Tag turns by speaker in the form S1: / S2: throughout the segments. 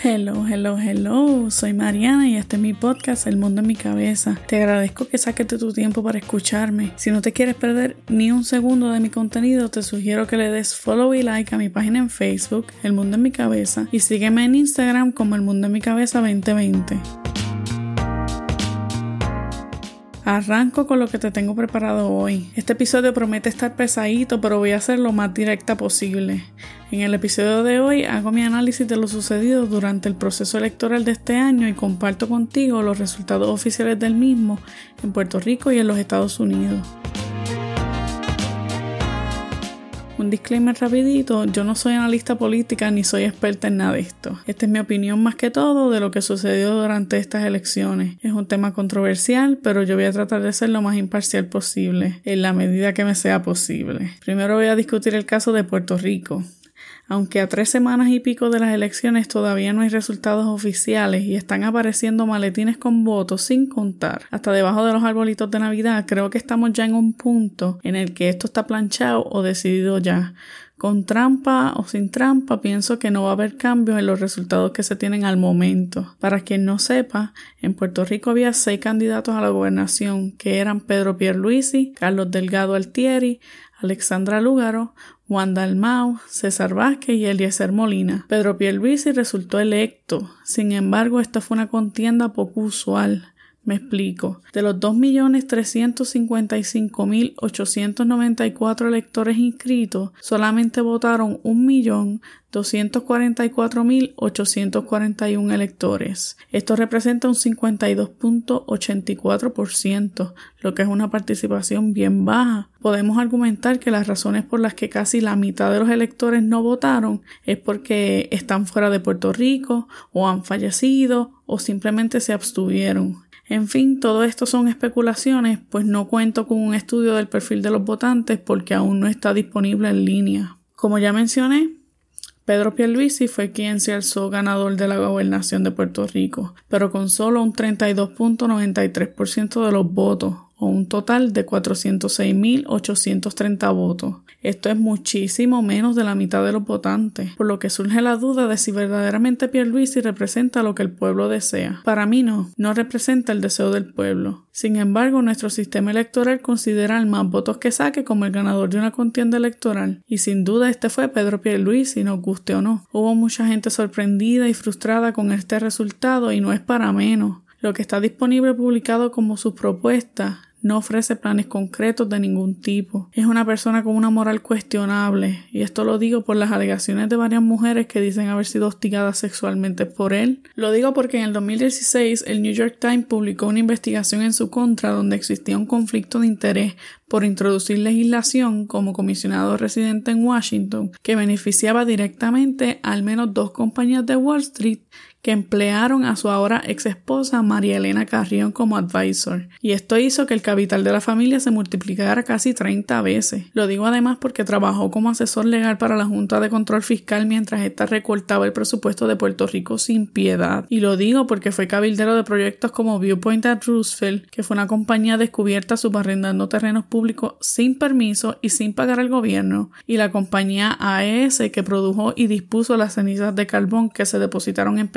S1: Hello, hello, hello. Soy Mariana y este es mi podcast El Mundo en mi Cabeza. Te agradezco que saques tu tiempo para escucharme. Si no te quieres perder ni un segundo de mi contenido, te sugiero que le des follow y like a mi página en Facebook, El Mundo en mi Cabeza, y sígueme en Instagram como El Mundo en mi Cabeza 2020. Arranco con lo que te tengo preparado hoy. Este episodio promete estar pesadito, pero voy a ser lo más directa posible. En el episodio de hoy hago mi análisis de lo sucedido durante el proceso electoral de este año y comparto contigo los resultados oficiales del mismo en Puerto Rico y en los Estados Unidos. Un disclaimer rapidito, yo no soy analista política ni soy experta en nada de esto. Esta es mi opinión más que todo de lo que sucedió durante estas elecciones. Es un tema controversial, pero yo voy a tratar de ser lo más imparcial posible, en la medida que me sea posible. Primero voy a discutir el caso de Puerto Rico. Aunque a tres semanas y pico de las elecciones todavía no hay resultados oficiales y están apareciendo maletines con votos sin contar, hasta debajo de los arbolitos de Navidad, creo que estamos ya en un punto en el que esto está planchado o decidido ya. Con trampa o sin trampa, pienso que no va a haber cambios en los resultados que se tienen al momento. Para quien no sepa, en Puerto Rico había seis candidatos a la gobernación, que eran Pedro Pierluisi, Carlos Delgado Altieri, Alexandra Lúgaro, Juan Dalmau, César Vázquez y Eliezer Molina. Pedro Pierluisi resultó electo. Sin embargo, esta fue una contienda poco usual. Me explico. De los 2.355.894 electores inscritos, solamente votaron 1.244.841 electores. Esto representa un 52.84%, lo que es una participación bien baja. Podemos argumentar que las razones por las que casi la mitad de los electores no votaron es porque están fuera de Puerto Rico o han fallecido o simplemente se abstuvieron. En fin, todo esto son especulaciones, pues no cuento con un estudio del perfil de los votantes porque aún no está disponible en línea. Como ya mencioné, Pedro Pierluisi fue quien se alzó ganador de la gobernación de Puerto Rico, pero con solo un 32.93% de los votos, o un total de 406.830 votos. Esto es muchísimo menos de la mitad de los votantes, por lo que surge la duda de si verdaderamente Pierluisi representa lo que el pueblo desea. Para mí no, no representa el deseo del pueblo. Sin embargo, nuestro sistema electoral considera al más votos que saque como el ganador de una contienda electoral, y sin duda este fue Pedro Pierluisi, nos guste o no. Hubo mucha gente sorprendida y frustrada con este resultado y no es para menos. Lo que está disponible publicado como su propuesta no ofrece planes concretos de ningún tipo. Es una persona con una moral cuestionable, y esto lo digo por las alegaciones de varias mujeres que dicen haber sido hostigadas sexualmente por él. Lo digo porque en el 2016 el New York Times publicó una investigación en su contra donde existía un conflicto de interés por introducir legislación como comisionado residente en Washington que beneficiaba directamente al menos dos compañías de Wall Street que emplearon a su ahora ex esposa María Elena Carrión como advisor, y esto hizo que el capital de la familia se multiplicara casi 30 veces. Lo digo además porque trabajó como asesor legal para la Junta de Control Fiscal mientras ésta recortaba el presupuesto de Puerto Rico sin piedad. Y lo digo porque fue cabildero de proyectos como Viewpoint at Roosevelt, que fue una compañía descubierta subarrendando terrenos públicos sin permiso y sin pagar al gobierno, y la compañía AES que produjo y dispuso las cenizas de carbón que se depositaron en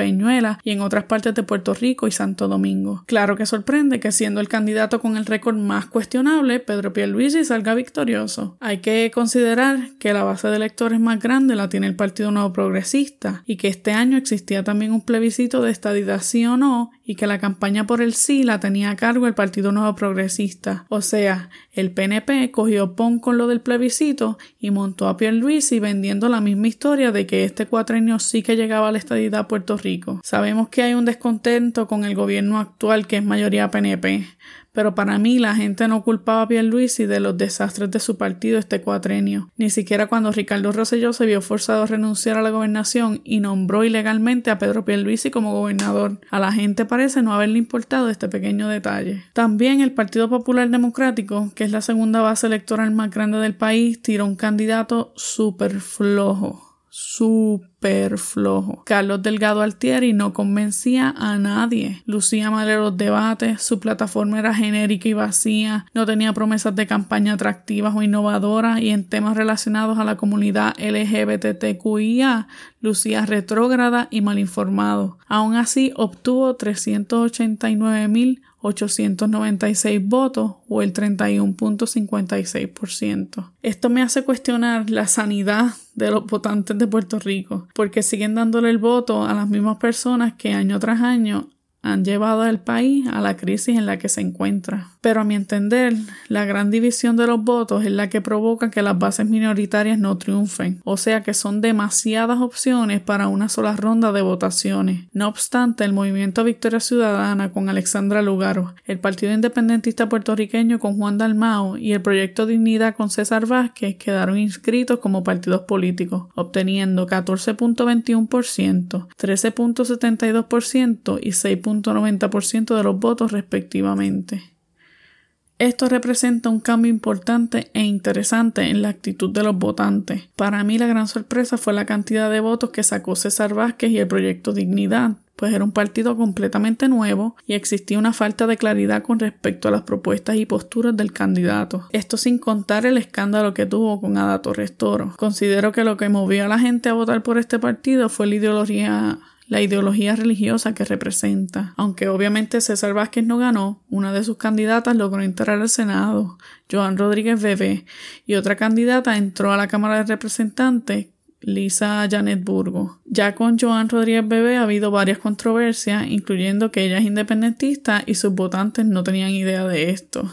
S1: y en otras partes de Puerto Rico y Santo Domingo. Claro que sorprende que siendo el candidato con el récord más cuestionable, Pedro Pierluisi salga victorioso. Hay que considerar que la base de electores más grande la tiene el Partido Nuevo Progresista y que este año existía también un plebiscito de estadidad sí o no y que la campaña por el sí la tenía a cargo el Partido Nuevo Progresista. O sea, el PNP cogió pon con lo del plebiscito y montó a Pierluisi vendiendo la misma historia de que este cuatrenio sí que llegaba a la estadidad a Puerto Rico. Sabemos que hay un descontento con el gobierno actual que es mayoría PNP, pero para mí la gente no culpaba a Pierluisi de los desastres de su partido este cuatrenio, ni siquiera cuando Ricardo Rosselló se vio forzado a renunciar a la gobernación y nombró ilegalmente a Pedro Pierluisi como gobernador. A la gente parece no haberle importado este pequeño detalle. También el Partido Popular Democrático, que es la segunda base electoral más grande del país, tiró un candidato súper flojo. Súper súper. Carlos Delgado Altieri no convencía a nadie. Lucía mal en los debates, su plataforma era genérica y vacía, no tenía promesas de campaña atractivas o innovadoras y en temas relacionados a la comunidad LGBTQIA lucía retrógrada y mal informado. Aún así obtuvo 389 mil 896 votos o el 31.56%. Esto me hace cuestionar la sanidad de los votantes de Puerto Rico, porque siguen dándole el voto a las mismas personas que año tras año han llevado al país a la crisis en la que se encuentra. Pero a mi entender, la gran división de los votos es la que provoca que las bases minoritarias no triunfen, o sea que son demasiadas opciones para una sola ronda de votaciones. No obstante, el movimiento Victoria Ciudadana con Alexandra Lugaro, el Partido Independentista Puertorriqueño con Juan Dalmao y el Proyecto Dignidad con César Vázquez quedaron inscritos como partidos políticos, obteniendo 14.21%, 13.72% y 6. 90% de los votos respectivamente. Esto representa un cambio importante e interesante en la actitud de los votantes. Para mí la gran sorpresa fue la cantidad de votos que sacó César Vázquez y el proyecto Dignidad, pues era un partido completamente nuevo y existía una falta de claridad con respecto a las propuestas y posturas del candidato. Esto sin contar el escándalo que tuvo con Ada Torres Toro. Considero que lo que movió a la gente a votar por este partido fue la ideología la ideología religiosa que representa. Aunque obviamente César Vázquez no ganó, una de sus candidatas logró entrar al Senado, Joan Rodríguez Bebé, y otra candidata entró a la Cámara de Representantes, Lisa Janet Burgo. Ya con Joan Rodríguez Bebé ha habido varias controversias, incluyendo que ella es independentista y sus votantes no tenían idea de esto.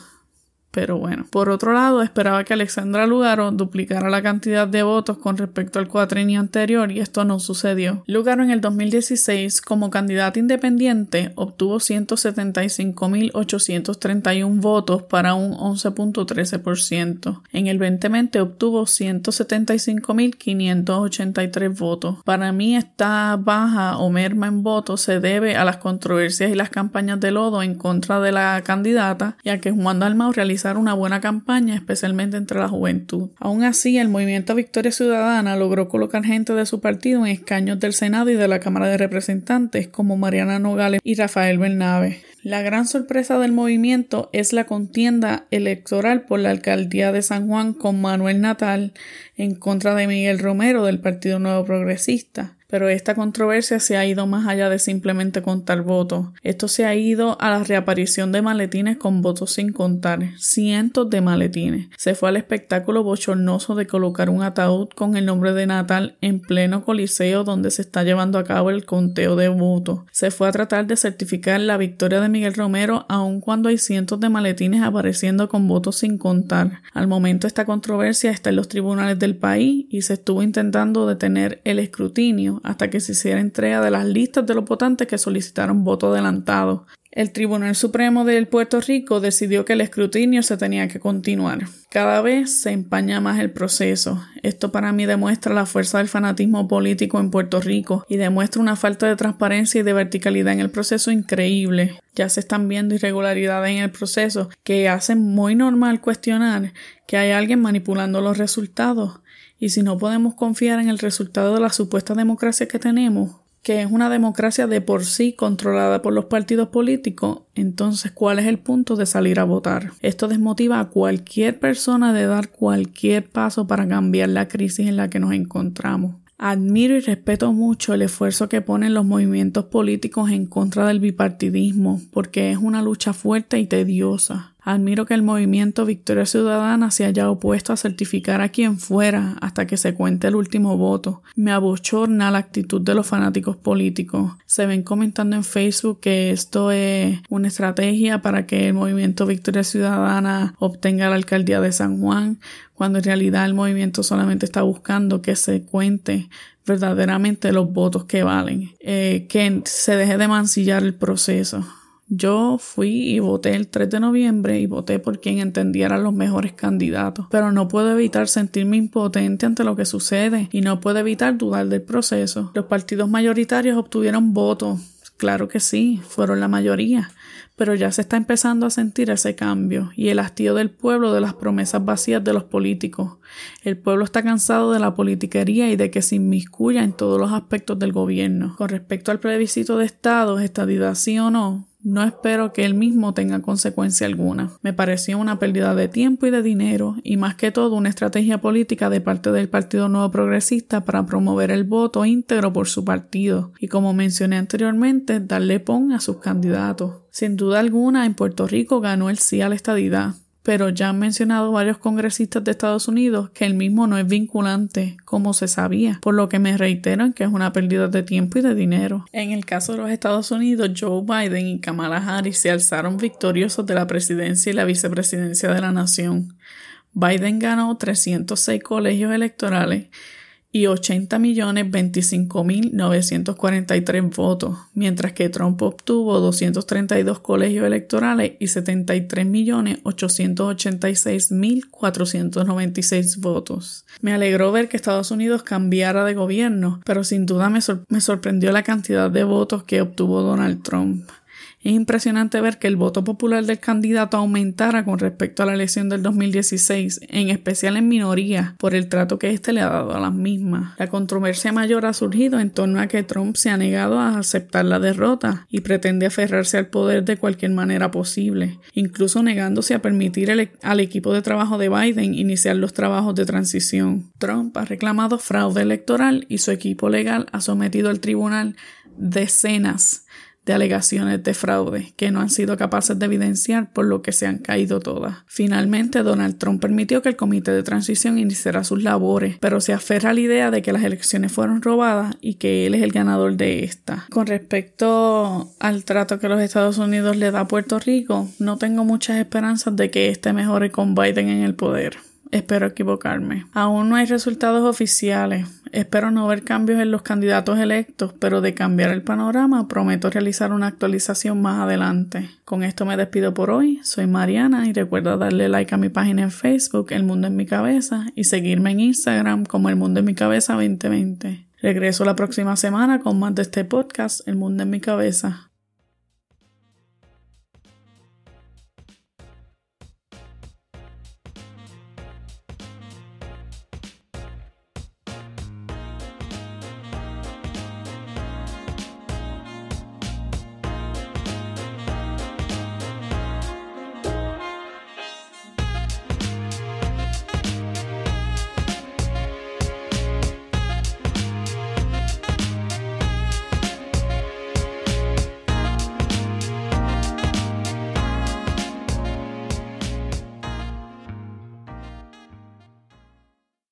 S1: Pero bueno, por otro lado, esperaba que Alexandra Lugaro duplicara la cantidad de votos con respecto al cuatrenio anterior y esto no sucedió. Lugaro en el 2016, como candidata independiente, obtuvo 175.831 votos para un 11.13%. En el 2020 obtuvo 175.583 votos. Para mí esta baja o merma en votos se debe a las controversias y las campañas de lodo en contra de la candidata, ya que Juan Dalmau realizó una buena campaña, especialmente entre la juventud. Aún así, el movimiento Victoria Ciudadana logró colocar gente de su partido en escaños del Senado y de la Cámara de Representantes, como Mariana Nogales y Rafael Bernabe. La gran sorpresa del movimiento es la contienda electoral por la alcaldía de San Juan con Manuel Natal en contra de Miguel Romero del Partido Nuevo Progresista pero esta controversia se ha ido más allá de simplemente contar votos. Esto se ha ido a la reaparición de maletines con votos sin contar, cientos de maletines. Se fue al espectáculo bochornoso de colocar un ataúd con el nombre de Natal en pleno coliseo donde se está llevando a cabo el conteo de votos. Se fue a tratar de certificar la victoria de Miguel Romero aun cuando hay cientos de maletines apareciendo con votos sin contar. Al momento esta controversia está en los tribunales del país y se estuvo intentando detener el escrutinio hasta que se hiciera entrega de las listas de los votantes que solicitaron voto adelantado. El Tribunal Supremo de Puerto Rico decidió que el escrutinio se tenía que continuar. Cada vez se empaña más el proceso. Esto para mí demuestra la fuerza del fanatismo político en Puerto Rico y demuestra una falta de transparencia y de verticalidad en el proceso increíble. Ya se están viendo irregularidades en el proceso que hacen muy normal cuestionar que hay alguien manipulando los resultados. Y si no podemos confiar en el resultado de la supuesta democracia que tenemos, que es una democracia de por sí controlada por los partidos políticos, entonces ¿cuál es el punto de salir a votar? Esto desmotiva a cualquier persona de dar cualquier paso para cambiar la crisis en la que nos encontramos. Admiro y respeto mucho el esfuerzo que ponen los movimientos políticos en contra del bipartidismo, porque es una lucha fuerte y tediosa. Admiro que el movimiento Victoria Ciudadana se haya opuesto a certificar a quien fuera hasta que se cuente el último voto. Me abochorna la actitud de los fanáticos políticos. Se ven comentando en Facebook que esto es una estrategia para que el movimiento Victoria Ciudadana obtenga la alcaldía de San Juan, cuando en realidad el movimiento solamente está buscando que se cuente verdaderamente los votos que valen, eh, que se deje de mancillar el proceso. Yo fui y voté el 3 de noviembre y voté por quien entendiera los mejores candidatos, pero no puedo evitar sentirme impotente ante lo que sucede y no puedo evitar dudar del proceso. Los partidos mayoritarios obtuvieron votos Claro que sí, fueron la mayoría, pero ya se está empezando a sentir ese cambio y el hastío del pueblo de las promesas vacías de los políticos. El pueblo está cansado de la politiquería y de que se inmiscuya en todos los aspectos del gobierno. Con respecto al plebiscito de Estado, estadidad sí o no, no espero que él mismo tenga consecuencia alguna. Me pareció una pérdida de tiempo y de dinero, y más que todo una estrategia política de parte del Partido Nuevo Progresista para promover el voto íntegro por su partido, y como mencioné anteriormente, darle pon a sus candidatos. Sin duda alguna, en Puerto Rico ganó el sí a la estadidad, pero ya han mencionado varios congresistas de Estados Unidos que el mismo no es vinculante, como se sabía, por lo que me reitero en que es una pérdida de tiempo y de dinero. En el caso de los Estados Unidos, Joe Biden y Kamala Harris se alzaron victoriosos de la presidencia y la vicepresidencia de la nación. Biden ganó 306 colegios electorales y 80.025.943 votos, mientras que Trump obtuvo 232 colegios electorales y 73.886.496 votos. Me alegró ver que Estados Unidos cambiara de gobierno, pero sin duda me, me sorprendió la cantidad de votos que obtuvo Donald Trump. Es impresionante ver que el voto popular del candidato aumentara con respecto a la elección del 2016, en especial en minoría, por el trato que éste le ha dado a las mismas. La controversia mayor ha surgido en torno a que Trump se ha negado a aceptar la derrota y pretende aferrarse al poder de cualquier manera posible, incluso negándose a permitir al equipo de trabajo de Biden iniciar los trabajos de transición. Trump ha reclamado fraude electoral y su equipo legal ha sometido al tribunal decenas de alegaciones de fraude que no han sido capaces de evidenciar por lo que se han caído todas. Finalmente, Donald Trump permitió que el comité de transición iniciara sus labores, pero se aferra a la idea de que las elecciones fueron robadas y que él es el ganador de esta. Con respecto al trato que los Estados Unidos le da a Puerto Rico, no tengo muchas esperanzas de que este mejore con Biden en el poder. Espero equivocarme. Aún no hay resultados oficiales. Espero no ver cambios en los candidatos electos, pero de cambiar el panorama prometo realizar una actualización más adelante. Con esto me despido por hoy. Soy Mariana y recuerda darle like a mi página en Facebook El Mundo en mi Cabeza y seguirme en Instagram como El Mundo en mi Cabeza 2020. Regreso la próxima semana con más de este podcast El Mundo en mi Cabeza.